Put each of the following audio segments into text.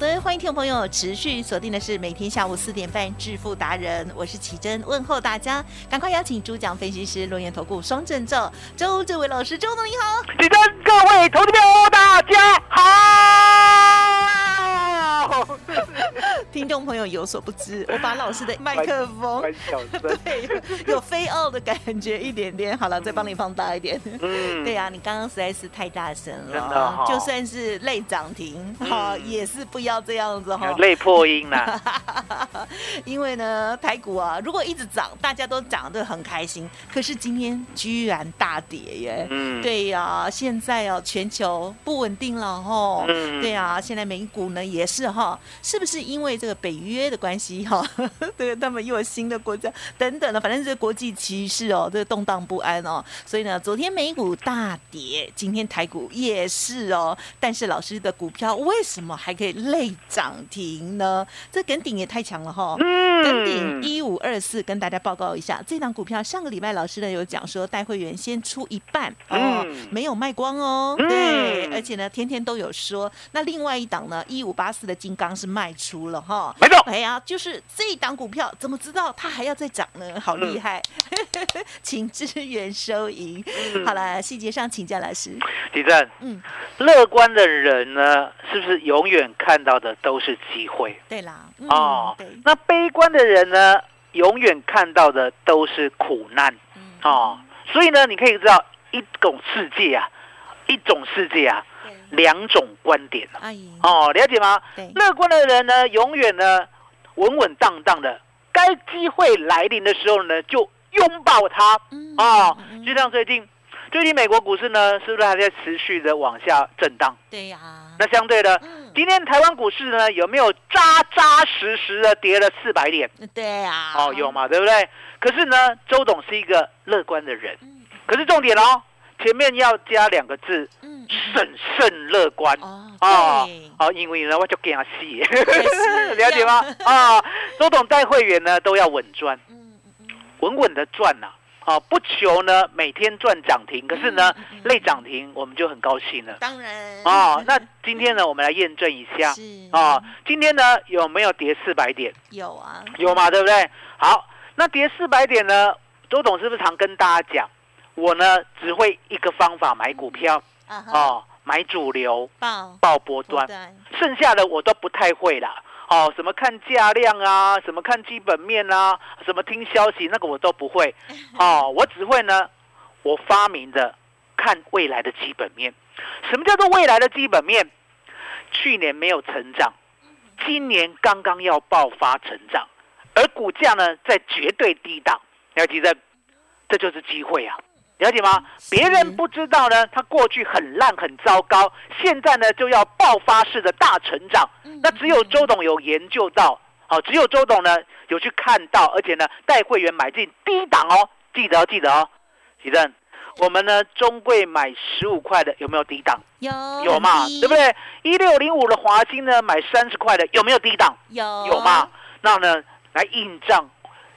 的，欢迎听众朋友持续锁定的是每天下午四点半《致富达人》，我是奇珍，问候大家，赶快邀请主讲分析师轮研投顾双证照周志伟老师，周总你好，奇珍，各位投资朋友大家好。听众朋友有所不知，我把老师的麦克风 对，有飞傲的感觉一点点。好了，再帮你放大一点。嗯对呀、你刚刚实在是太大声真的就算是累涨停，哈、也是不要这样子哈。泪破音啦。因为呢，台股啊，如果一直涨，大家都涨得很开心，可是今天居然大跌耶。嗯，对呀、现在哦，全球不稳定了哈。嗯对呀、现在美股呢也是哈，是不是因为这个北约的关系哈？对，他们又有新的国家等等的，反正这个国际趋势哦，这个动荡不安哦。所以呢，昨天美股大跌，今天台股也是哦。但是老师的股票为什么还可以累涨停呢？这梗顶也太强了哈。跟顶一五二四，跟大家报告一下，这档股票上个礼拜老师呢有讲说，带会员先出一半哦，嗯没有卖光哦，嗯对，而且呢天天都有说。那另外一档呢，一五八四的金刚是卖出了哈，没错哎呀，就是这一档股票怎么知道它还要再涨呢？好厉害，请支援收银。嗯好了，细节上请教老师。李正，嗯，乐观的人呢，是不是永远看到的都是机会对啦，嗯、哦对，？那悲观的人呢，永远看到的都是苦难嗯，哦。所以呢，你可以知道一种世界啊，一种世界啊，对，两种观点哦，了解吗？对，乐观的人呢，永远呢稳稳当当的，该机会来临的时候呢，就拥抱它嗯哦嗯。就像最近，最近美国股市呢，是不是还在持续的往下震荡？对呀，那相对的，嗯，今天台湾股市呢，有没有扎扎实实的跌了四百点？对呀，哦，有嘛，对不对？可是呢，周董是一个乐观的人，嗯可是重点哦，前面要加两个字：嗯，审慎乐观。哦，哦对，哦，因为呢，我就给他戏，了解吗？啊，周董带会员呢都要稳赚，稳稳的赚呐、啊，不求呢每天赚涨停，可是呢嗯嗯嗯类涨停我们就很高兴了。当然。哦，那今天呢，我们来验证一下。是。啊，今天呢有没有跌四百点？有啊，有嘛，对不对？好，那跌四百点呢，周董是不是常跟大家讲，我呢只会一个方法买股票哦，买主流报报波段。剩下的我都不太会啦。哦，什么看价量啊，什么看基本面啊，什么听消息，那个我都不会。哦，我只会呢，我发明的看未来的基本面。什么叫做未来的基本面？去年没有成长，今年刚刚要爆发成长，而股价呢在绝对低档，要记得，这就是机会啊。了解吗？是别人不知道呢，他过去很烂很糟糕，现在呢就要爆发式的大成长。嗯那只有周董有研究到，哦，只有周董呢有去看到，而且呢带会员买进低档哦，记得哦，记得哦，奇正，我们呢中贵买十五块的有没有低档？有有嘛，对不？对？一六零五的华金呢买三十块的有没有低档？有有嘛？那呢来印证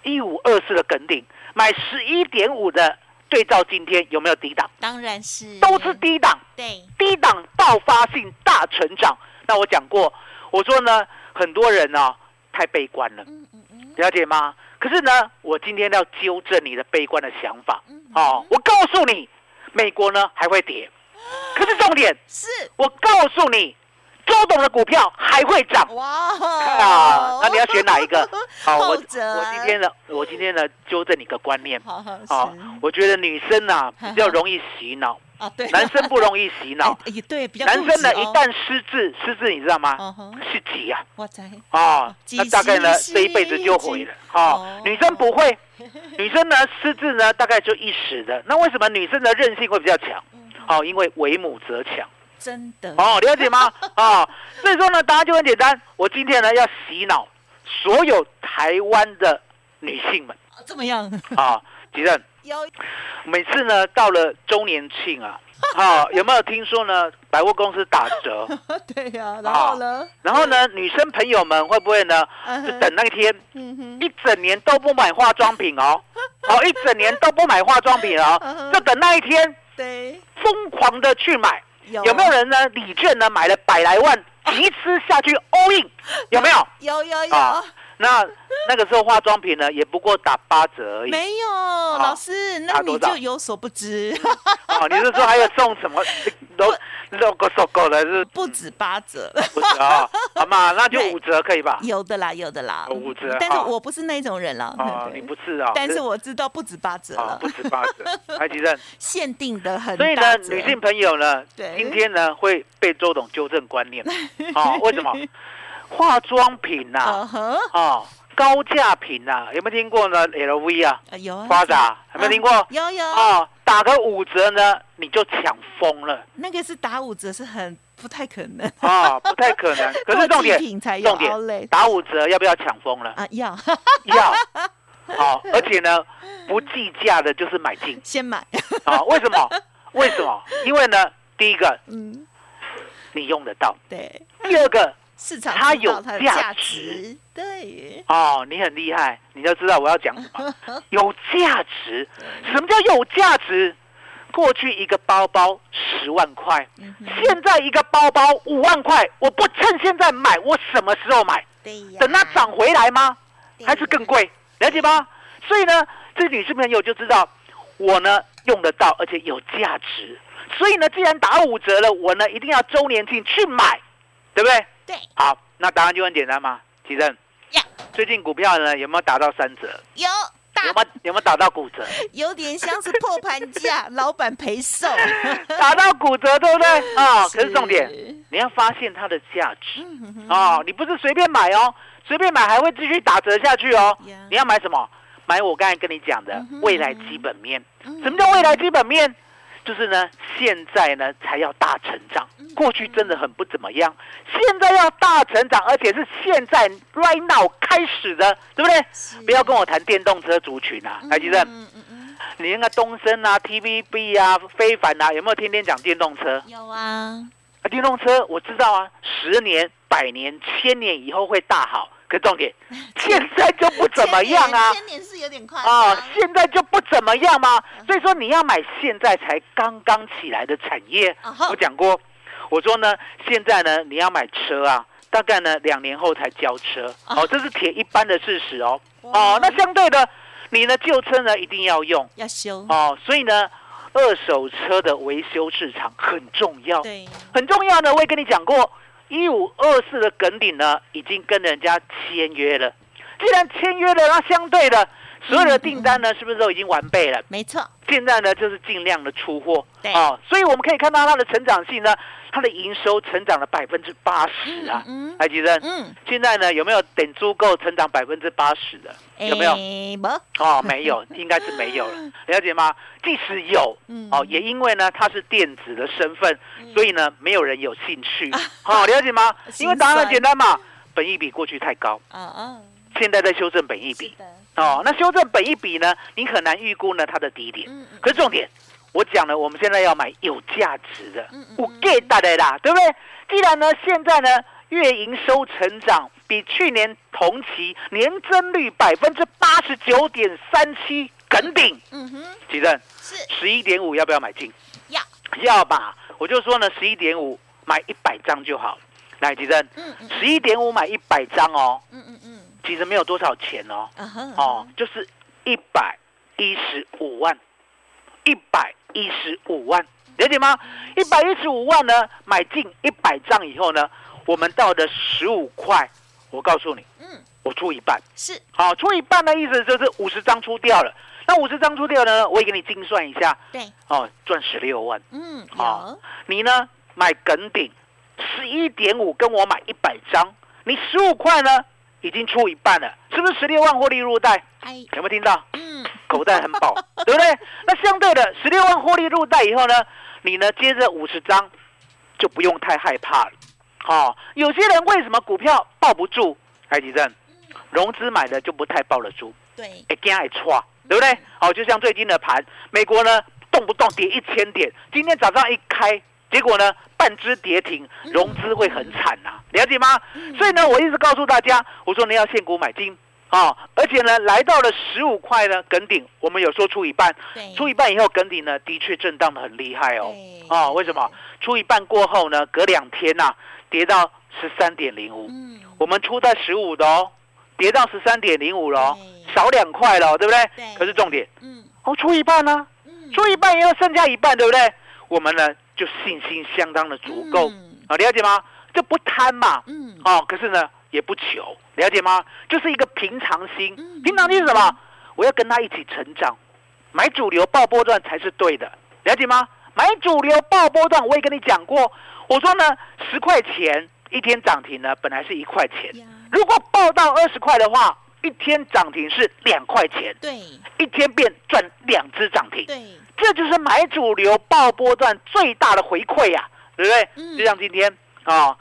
一五二四的梗顶买十一点五的对照今天有没有低档？当然是都是低档。对，低档爆发性大成长。那我讲过，我说呢，很多人呢、太悲观了，嗯嗯嗯了解吗？可是呢，我今天要纠正你的悲观的想法。嗯，哦，我告诉你，美国呢还会跌。可是重点，是我告诉你，周董的股票还会涨。哇啊，那你要选哪一个？好，我我今天呢，我今天呢纠正你个观念。好好啊，我觉得女生啊 比较容易洗脑，啊，对，男生不容易洗脑。对，比较男生呢，一旦失智，失智你知道吗？是急啊。哇塞，啊，那大概呢急这一辈子就毁了。啊哦，女生不会，女生呢失智呢大概就一时的。那为什么女生的韧性会比较强？嗯哦，因为为母则强。真的哦，了解吗？啊，所以说呢，答案就很简单。我今天呢要洗脑所有台湾的女性们这么样，啊，吉正，有每次呢到了周年庆啊，啊，有没有听说呢？百货公司打折，对呀，然后呢？然后呢，女生朋友们会不会呢？嗯就等那一天，一整年都不买化妆品哦，哦，一整年都不买化妆品哦嗯，就等那一天对，疯狂的去买。有有没有人呢？李券呢买了百来万，集资下去 all in，有没有？有有有啊，那那个时候化妆品呢，也不过打八折而已。没有，老师，那你就有所不知，哦，你是说还有送什么 都 logo 收购的，是不止八折，不止啊？好嘛，那就五折可以吧？有的啦，有的啦哦五折，但是我不是那种人了，哦，你不是啊？但是我知道不止八折啊了，不止八折，还吉正。限定的很所以呢，女性朋友呢，对今天呢会被周董纠正观念啊？为什么？化妆品呐嗯哼，啊，高价品呐，有没有听过呢？LV 啊，呃有啊花洒有没有听过？有有，啊，打个五折呢，你就抢疯了那个是打五折，是很不太可能。啊，不太可能。可是重点，才重点打五折要不要抢疯了？啊，要要。好，而且呢，不计价的就是买进先买，啊？为什么？为什么？因为呢，第一个嗯，你用得到，对，第二个市场它有价价值，对，哦，你很厉害，你就知道我要讲什么，有价值。什么叫有价值？过去一个包包十万块，嗯现在一个包包五万块，我不趁现在买，我什么时候买？对呀，等它涨回来吗？还是更贵？了解吗？所以呢，这女士朋友就知道我呢用得到，而且有价值。所以呢，既然打五折了，我呢一定要周年庆去买，对不对？对好，那答案就很简单嘛，奇正。呀，最近股票呢有没有打到三折？有大有没有有没有打到骨折？有点像是破盘价，老板赔售，打到骨折，对不对？啊、可是重点，你要发现它的价值嗯哼哼哦，你不是随便买哦，随便买还会继续打折下去哦呀。你要买什么？买我刚才跟你讲的未来基本面。嗯什么叫未来基本面？就是呢，现在呢才要大成长，嗯过去真的很不怎么样，现在要大成长，而且是现在 right now 开始的，对不对？不要跟我谈电动车族群啊，台积电，嗯嗯嗯，你那个东升啊、TVB 啊、非凡啊，有没有天天讲电动车？有啊，啊，电动车我知道啊，十年、百年、千年以后会大好。可重点，现在就不怎么样啊！千年啊，现在就不怎么样吗？所以说你要买现在才刚刚起来的产业。我讲过，我说呢，现在呢你要买车啊，大概呢两年后才交车。啊哦，这是铁一般的事实哦。哦，那相对的，你呢旧车呢一定要用要修，哦，所以呢，二手车的维修市场很重要。对，很重要呢，我也跟你讲过，一五二四的梗顶呢，已经跟人家签约了。既然签约了，那相对的所有的订单呢，是不是都已经完备了？没错，现在呢，就是尽量的出货。对。哦，所以我们可以看到它的成长性呢，它的营收成长了百分之八十啊，嗯还记得？嗯，现在呢，有没有等足够成长百分之八十？的？有没有？哦，没有，应该是没有了，了解吗？即使有，嗯。哦，也因为呢它是电子的身份，所以呢没有人有兴趣，好、了解吗？因为答案很简单嘛，本益比过去太高，啊啊，现在在修正本益比，的，哦，那修正本一比呢，你很难预估呢它的低点。可是重点，我讲了，我们现在要买有价值的我 get 到的啦，对不对？既然呢现在呢月营收成长比去年同期年增率百分之八十九点三七，梗顶，嗯哼，奇正是。十一点五要不要买进？要，要吧，我就说呢，十一点五买一百张就好。来，吉正，十一点五买一百张哦，嗯嗯嗯，其实没有多少钱哦，哦，就是一百一十五万，一百一十五万，了解吗？一百一十五万呢，买进一百张以后呢，我们到的十五块，我告诉你，嗯，我出一半，是。好，出一半的意思就是五十张出掉了。那五十张出掉呢，我也给你精算一下，对，哦，赚十六万。嗯，好，你呢买梗顶十一点五，跟我买一百张，你十五块呢已经出一半了，是不是十六万获利入袋？哎，有没有听到？嗯，口袋很饱，对不对？那相对的，十六万获利入袋以后呢，你呢接着五十张就不用太害怕了。哦，有些人为什么股票抱不住？海吉正，融资买的就不太抱得住，对，会惊会错，对不对？好、就像最近的盘，美国呢动不动跌一千点，今天早上一开，结果呢半只跌停，融资会很惨呐、了解吗？所以呢，我一直告诉大家，我说你要现股买金。啊、而且呢，来到了十五块呢，梗顶，我们有说出一半，出一半以后，梗顶呢的确震荡的很厉害哦。对啊、为什么？出一半过后呢，隔两天呐、跌到十三点零五，嗯，我们出在十五的哦，跌到十三点零五了哦，少两块了哦，对不对？对可是重点，嗯哦，出一半呢、嗯，出一半也要剩下一半，对不对？我们呢就信心相当的足够。嗯。啊，了解吗？就不贪嘛，嗯，哦，可是呢也不求，了解吗？就是一个平常心。嗯。平常心是什么？我要跟他一起成长，买主流爆波段才是对的，了解吗？买主流爆波段，我也跟你讲过，我说呢，十块钱一天涨停呢，本来是一块钱，如果爆到二十块的话，一天涨停是两块钱，对。一天变赚两只涨停，对，这就是买主流爆波段最大的回馈呀、对不对？嗯就像今天啊，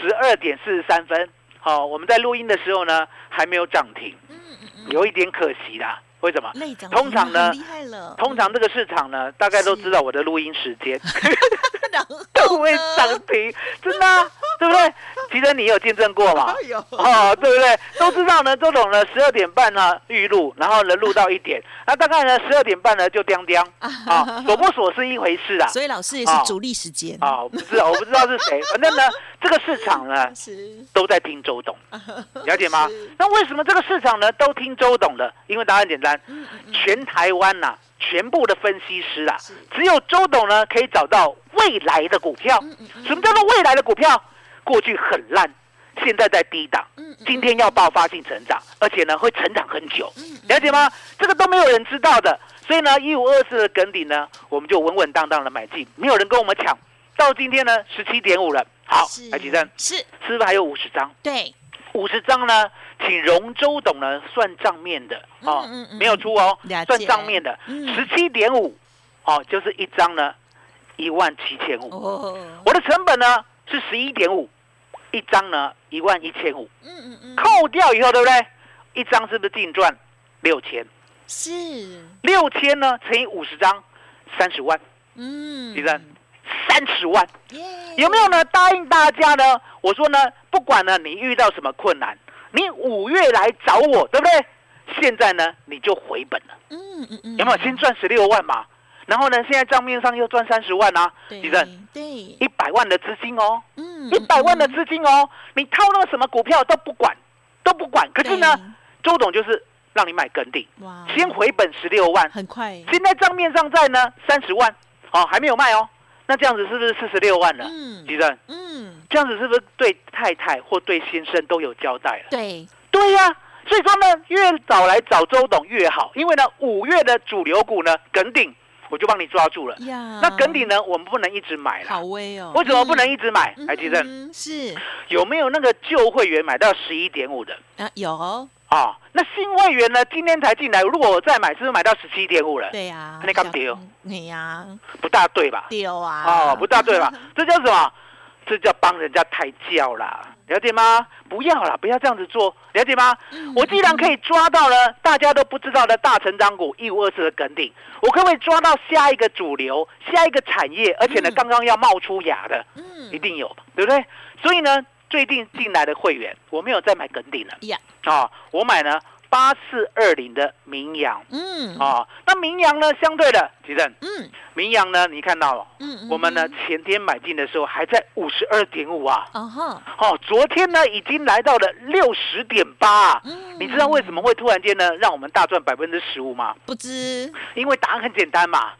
十二点四十三分，好、我们在录音的时候呢，还没有涨停，嗯嗯嗯，有一点可惜啦。为什么？通常呢通常这个市场呢，大概都知道我的录音时间 然后 都会呢涨停，真的啊、对不对？其实你有见证过嘛？有哦，对不对？都知道呢，周董呢十二点半呢预录，然后呢录到一点，那大概呢十二点半呢就叮叮啊，锁不锁是一回事啊。所以老师也是啊主力时间啊，我不知道，我不知道是谁，反正呢，这个市场呢是都在听周董，了解吗？那为什么这个市场呢都听周董的？因为答案简单，全台湾呐、全部的分析师啊，只有周董呢可以找到未来的股票。什么叫做未来的股票？过去很烂，现在在低档今天要爆发性成长，而且呢会成长很久，了解吗？这个都没有人知道的，所以呢，一五二四的梗底呢，我们就稳稳当当的买进，没有人跟我们抢。到今天呢，十七点五了。好是，来几张？是是不是还有五十张？对，五十张呢，请容周董呢算账面的哦，嗯嗯嗯没有出哦算账面的，嗯十七点五，哦，就是一张呢一万七千五。哦，我的成本呢是十一点五，一张呢一万一千五，嗯嗯嗯，扣掉以后，对不对？一张是不是净赚六千？是，六千呢乘以五十张，三十万，嗯，李正三十万，耶，有没有呢？答应大家呢？我说呢，不管呢你遇到什么困难，你五月来找我，对不对？现在呢你就回本了，嗯嗯嗯，有没有？先赚十六万嘛，然后呢，现在账面上又赚三十万啊，对李正对，一百万的资金哦。嗯，一百万的嗯资金哦，你套那个什么股票都不管，都不管。可是呢，周董就是让你买梗顶，哇，先回本十六万，很快，现在账面上在呢三十万，哦，还没有卖哦。那这样子是不是四十六万了？嗯吉正，嗯，这样子是不是对太太或对先生都有交代了？对，对呀、所以说呢，越早来找周董越好，因为呢，五月的主流股呢，梗顶我就帮你抓住了。那梗底呢，我们不能一直买好了。威哦，为什么不能一直买？嗯？来，吉正，嗯是有没有那个旧会员买到十一点五的？啊，有，哦，那新会员呢？今天才进来，如果我再买，是不是买到十七点五了？对呀，那干丢你呀，不大对吧？丢啊，哦，不大对吧？这叫什么？这叫帮人家抬轿啦，了解吗？不要啦，不要这样子做，了解吗？嗯我既然可以抓到了大家都不知道的大成长股一五二四的梗顶，我可不可以抓到下一个主流、下一个产业，而且呢，嗯刚刚要冒出芽的，嗯一定有，对不对？所以呢，最近进来的会员，我没有再买梗顶了。呀，啊、我买呢八四二零的名扬。嗯。啊、那名扬呢，相对的，吉正，嗯。名扬呢，你看到了，嗯，我们呢嗯，前天买进的时候还在五十二点五啊，哦昨天呢已经来到了六十点八，你知道为什么会突然间呢让我们大赚百分之十五吗？不知？因为答案很简单嘛，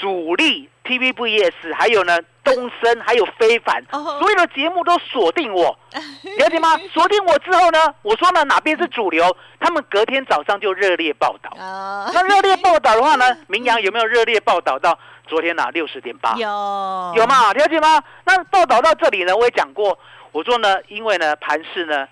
主力 TVBS，还有呢东升，还有非凡，哦所有的节目都锁定我，了解吗？锁定我之后呢，我说呢哪边是主流，他们隔天早上就热烈报道。啊，那热烈报道的话呢，明阳有没有热烈报道到昨天哪六十点八？有有？吗？了解吗？那报道到这里呢，我也讲过，我说呢，因为呢盘市呢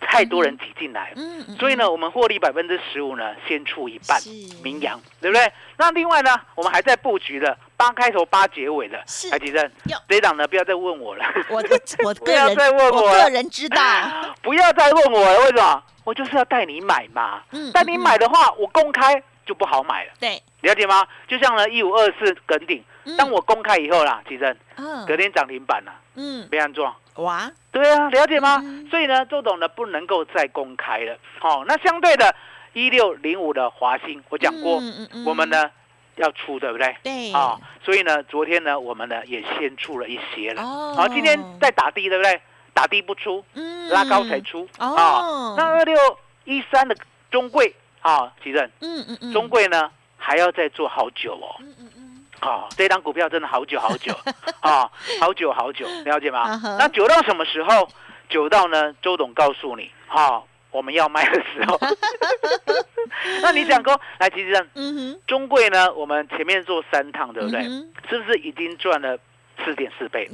太多人挤进来，嗯嗯所以呢，我们获利百分之十五呢，先出一半是，名扬，对不对？那另外呢，我们还在布局的八开头八结尾的是，台积电有这档呢，不要再问我了，我我不 个人要再问我我了个人知道，不要再问我了，为什么？我就是要带你买嘛嗯，带你买的话，我公开就不好买了。对，了解吗？就像呢，一五二四梗顶，嗯当我公开以后啦，其实嗯隔天涨停板啦，嗯，别安装。哇，对啊，了解吗？嗯所以呢，周董呢不能够再公开了。好、那相对的，一六零五的华兴，我讲过，嗯嗯嗯我们呢要出，对不对？对啊、所以呢，昨天呢，我们呢也先出了一些了。哦好、今天在打低，对不对？打低不出，嗯拉高才出。哦啊那二六一三的中贵啊，奇正，嗯嗯嗯，中贵呢还要再做好久哦。嗯嗯嗯啊，这张股票真的好久好久 啊，好久好久，了解吗那久到什么时候？久到呢？周董告诉你，哈、我们要卖的时候。那你讲过，来，其实嗯哼，中贵呢，我们前面做三趟，对不对？嗯是不是已经赚了四点四倍？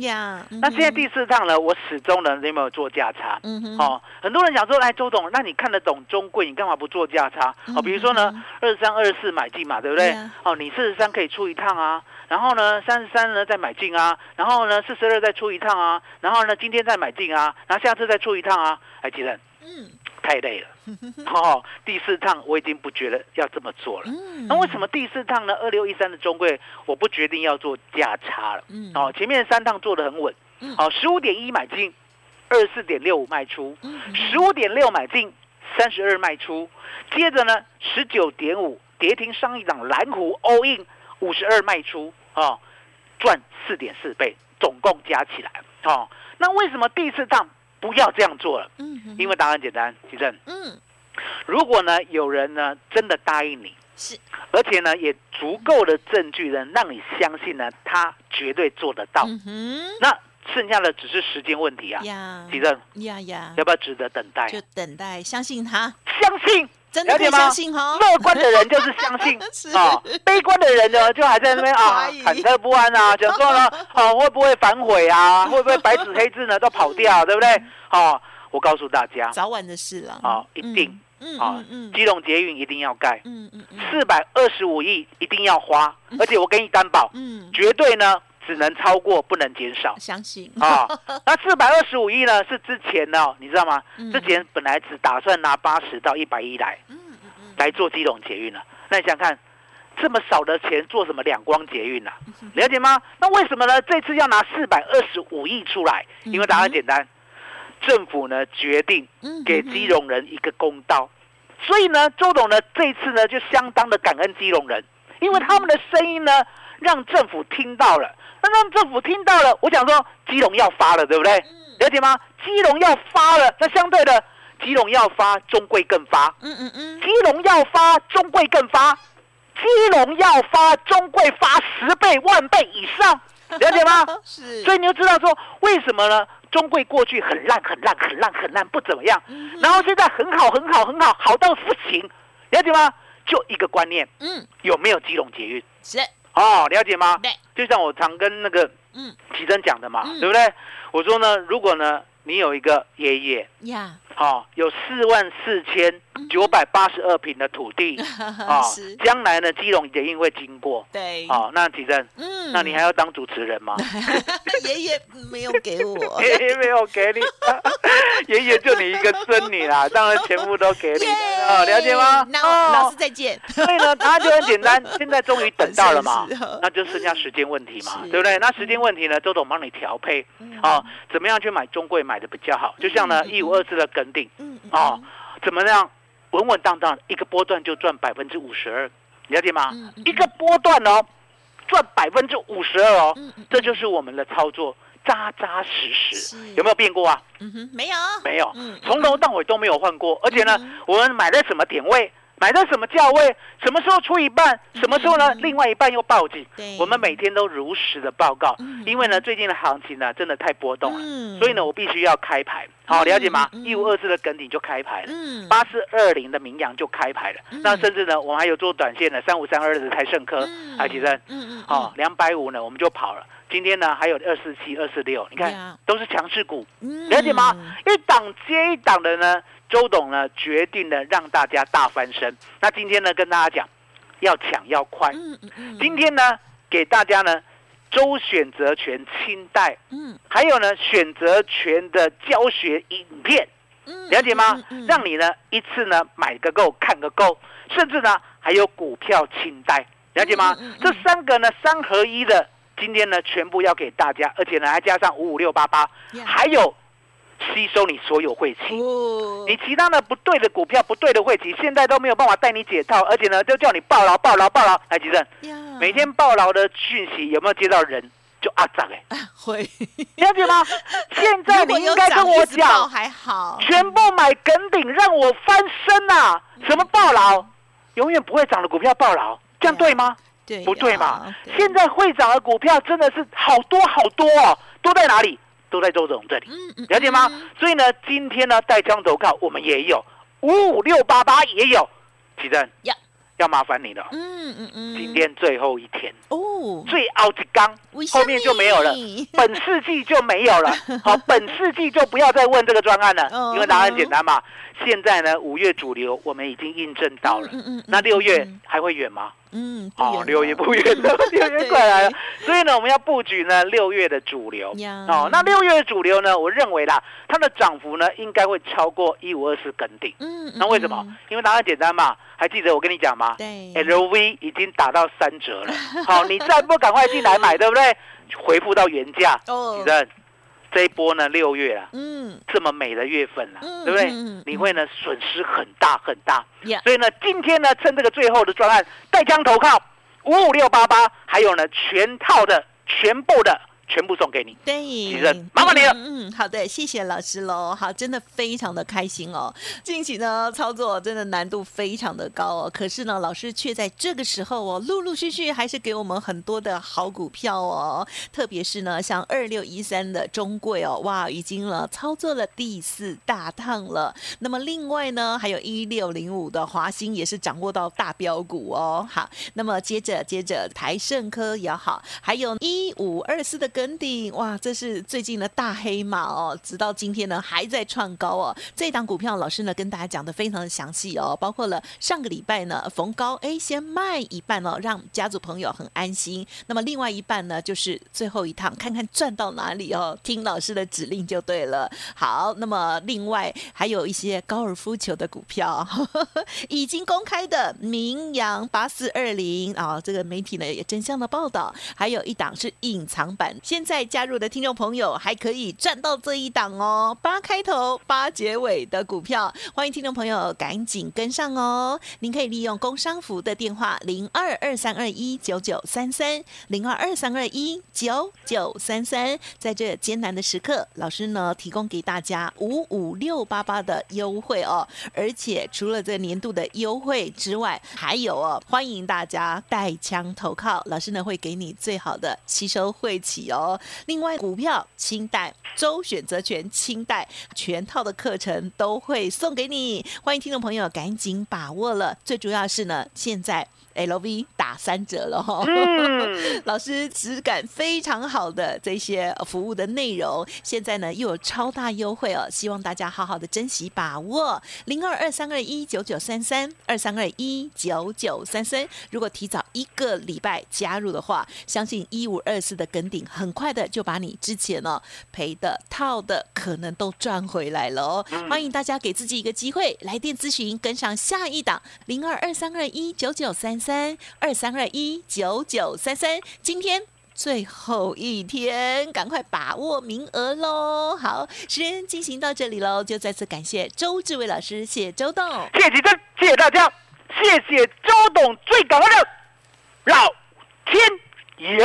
那现在第四趟呢，我始终呢，你有没有做价差？嗯哼，哦，很多人讲说，哎，周董，那你看得懂中贵，你干嘛不做价差？哦，比如说呢嗯，二三二四买进嘛，对不对？哦，你四十三可以出一趟啊，然后呢，三十三呢再买进啊，然后呢，四十二再出一趟啊，然后呢，今天再买进啊，然后下次再出一趟啊，哎，其实嗯太累了。哦，第四趟我已经不觉得要这么做了。嗯，那为什么第四趟呢？二六一三的中贵，我不决定要做价差了。嗯。哦，前面三趟做的很稳。嗯，好，十五点一买进，二十四点六五卖出，嗯。十五点六买进，三十二卖出，接着呢，十九点五跌停上一档蓝湖 all in 五十二卖出，哦，赚四点四倍，总共加起来，哦，那为什么第四趟不要这样做了？嗯哼。因为答案简单，其正，嗯。如果呢有人呢真的答应你，是。而且呢也足够的证据呢让你相信呢他绝对做得到，那剩下的只是时间问题啊。呀。其正，呀呀。要，不要值得等待？就等待相信他，相信，了解吗？相信哈，乐观的人就是相信是啊，悲观的人呢就还在那边啊忐忑不安啊，想说呢，哦会不会反悔啊？会不会白纸黑字呢都跑掉，对不对？哦，我告诉大家，早晚的事了，啊一定嗯啊嗯嗯，基隆捷运一定要盖，嗯嗯嗯。四百二十五亿一定要花，而且我给你担保，嗯，绝对呢只能超过，不能减少。相信啊，那四百二十五亿呢？是之前呢，你知道吗？嗯之前本来只打算拿八十到一百亿来嗯嗯嗯，来做基隆捷运了。那你想想看，这么少的钱做什么两光捷运啊？嗯了解吗？那为什么呢？这次要拿四百二十五亿出来？因为答案简单，政府呢决定嗯给基隆人一个公道，所以呢，周董呢这一次呢就相当的感恩基隆人，因为他们的声音呢让政府听到了，那让政府听到了，我想说基隆要发了，对不对？了解吗？基隆要发了，那相对的，基隆要发，中贵更发；嗯嗯嗯，基隆要发，中贵更发；基隆要发，中贵发十倍、万倍以上，了解吗？是，所以你就知道说为什么呢？中贵过去很烂、很烂、很烂、很烂，不怎么样，嗯然后现在很好、很好、很好，好到不行，了解吗？就一个观念，嗯有没有基隆捷运？是，哦，了解吗？对，就像我常跟那个嗯。奇珍讲的嘛，嗯。对不对？我说呢，如果呢你有一个爷爷，呀，哦，有四万四千九百八十二平的土地，啊、是，将来呢基隆捷运会经过，对，哦，那奇珍，嗯，那你还要当主持人吗？爷爷没有给我，爷爷没有给你，爷爷就你一个孙女啦，当然全部都给你。啊哦，了解吗？那我老师哦，再见，所以呢，答案就很简单，现在终于等到了嘛那就剩下时间问题嘛，对不对？那时间问题呢，周董帮你调配，嗯。哦，怎么样去买中贵买的比较好？就像呢一五二四的梗顶，嗯嗯哦，怎么样稳稳当当一个波段就赚百分之五十二，了解吗？嗯嗯？一个波段哦，赚百分之五十二哦嗯嗯，这就是我们的操作，扎扎实实，有没有变过啊？嗯哼，没有，没有。嗯，从头到尾都没有换过，而且呢嗯，我们买在什么点位买在什么价位？什么时候出一半？什么时候呢？嗯另外一半又报警。我们每天都如实的报告嗯，因为呢，最近的行情呢，真的太波动了，嗯所以呢，我必须要开牌。好，了解吗？一五二四的梗顶就开牌了。嗯八四二零的名扬就开牌了，嗯那甚至呢，我们还有做短线的三五三二的台盛科，嗯海奇生，嗯嗯哦，两百五呢我们就跑了。今天呢还有二四七、二四六，你看都是强势股，嗯了解吗？一档接一档的呢，周董呢决定呢让大家大翻身。那今天呢跟大家讲，要抢要快。嗯嗯嗯今天呢给大家呢周选择权清代，嗯还有呢选择权的教学影片。嗯了解吗？让你呢一次呢买个够，看个够，甚至呢还有股票清代，了解吗？这三个呢三合一的，今天呢全部要给大家，而且呢还加上五五六八八，还有吸收你所有晦气。哦你其他的不对的股票、不对的晦气，现在都没有办法带你解套，而且呢，就叫你抱牢、抱牢、抱牢。来，吉正，呀每天抱牢的讯息有没有接到人就阿涨哎，会，了解吗？现在你应该跟我讲还好，全部买梗顶，让我翻身呐、什么暴牢？永远不会涨的股票暴牢，这样对吗？对不对嘛？对现在会涨的股票真的是好多好多哦，多在哪里？都在周总这里，了解吗嗯？所以呢，今天呢带枪投靠我们也有，五五六八八也有，奇正呀要麻烦你了。嗯嗯嗯，今天最后一天，哦，最凹一缸为，什后面就没有了，本世纪就没有了。好，本世纪就不要再问这个专案了 哦，因为答案很简单嘛。现在呢，五月主流我们已经印证到了，嗯嗯嗯那六月嗯还会远吗？嗯，不哦，六月不远了，六月快来了。所以呢，我们要布局呢六月的主流。哦，那六月的主流呢，我认为啦，它的涨幅呢应该会超过一五二四跟顶。嗯，嗯那为什么？因为答案简单嘛，还记得我跟你讲吗？对 LV 已经打到三折了，好，你再不赶快进来买，对不对？回复到原价，哦主任，这一波呢，六月啊，嗯。这么美的月份啊、嗯对不对？你会呢损失很大很大，呀，所以呢，今天呢，趁这个最后的专案，带枪投靠五五六八八，还有呢全套的全部的全部送给你。对，麻烦你了嗯嗯，好的，谢谢老师喽。好，真的非常的开心哦。近期呢，操作真的难度非常的高哦。可是呢，老师却在这个时候哦，陆陆续续还是给我们很多的好股票哦。特别是呢，像二六一三的中贵哦，哇，已经了操作了第四大趟了。那么另外呢，还有一六零五的华兴也是掌握到大标股哦。好，那么接着接着台盛科也好，还有一五二四的跟顶，哇，这是最近的大黑马哦，直到今天呢还在创高哦。这档股票老师呢跟大家讲的非常的详细哦，包括了上个礼拜呢逢高哎先卖一半哦，让家族朋友很安心。那么另外一半呢就是最后一趟，看看赚到哪里哦，听老师的指令就对了。好，那么另外还有一些高尔夫球的股票已经公开的名扬八四二零啊，这个媒体呢也真相的报道，还有一档是隐藏版，现在加入的听众朋友还可以赚到这一档哦，八开头八结尾的股票，欢迎听众朋友赶紧跟上哦。您可以利用工商服的电话零二二三二一九九三三零二二三二一九九三三，在这艰难的时刻，老师呢提供给大家五五六八八的优惠哦，而且除了这年度的优惠之外，还有哦，欢迎大家带枪投靠，老师呢会给你最好的吸收汇起哦。哦另外，股票清代、周选择权清代全套的课程都会送给你，欢迎听众朋友赶紧把握了。最主要是呢，现在 LV 打三折了哈、哦。嗯，老师质感非常好的这些呃服务的内容，现在呢又有超大优惠哦，希望大家好好的珍惜把握。零二二三二一九九三三二三二一九九三三，如果提早一个礼拜加入的话，相信一五二四的跟顶很快的就把你之前呢赔的套的可能都赚回来了哦。欢迎大家给自己一个机会，来电咨询跟上下一档零二二三二一九九三三二三二一九九三三，今天。最后一天，赶快把握名额喽！好，时间进行到这里喽，就再次感谢周志伟老师，谢周董。谢谢吉珍，谢谢大家，谢谢周董最感恩的老天爷。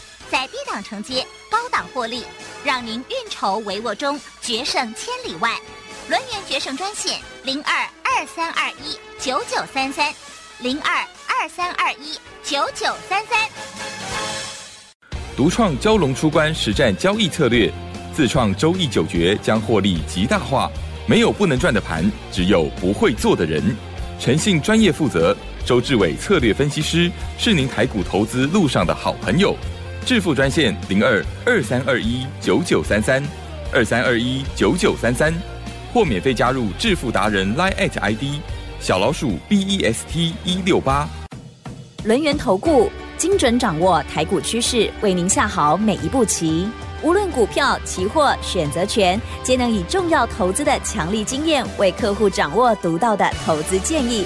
在低档承接，高档获利，让您运筹帷幄中决胜千里外。轮源决胜专线零二二三二一九九三三零二二三二一九九三三。独创蛟龙出关实战交易策略，自创周易九诀将获利极大化。没有不能赚的盘，只有不会做的人。诚信、专业、负责。周志伟策略分析师是您台股投资路上的好朋友，致富专线零二二三二一九九三三二三二一九九三三，或免费加入致富达人 Line at ID 小老鼠 B E S T 一六八。轮源投顾精准掌握台股趋势，为您下好每一步棋。无论股票、期货、选择权，皆能以重要投资的强力经验，为客户掌握独到的投资建议。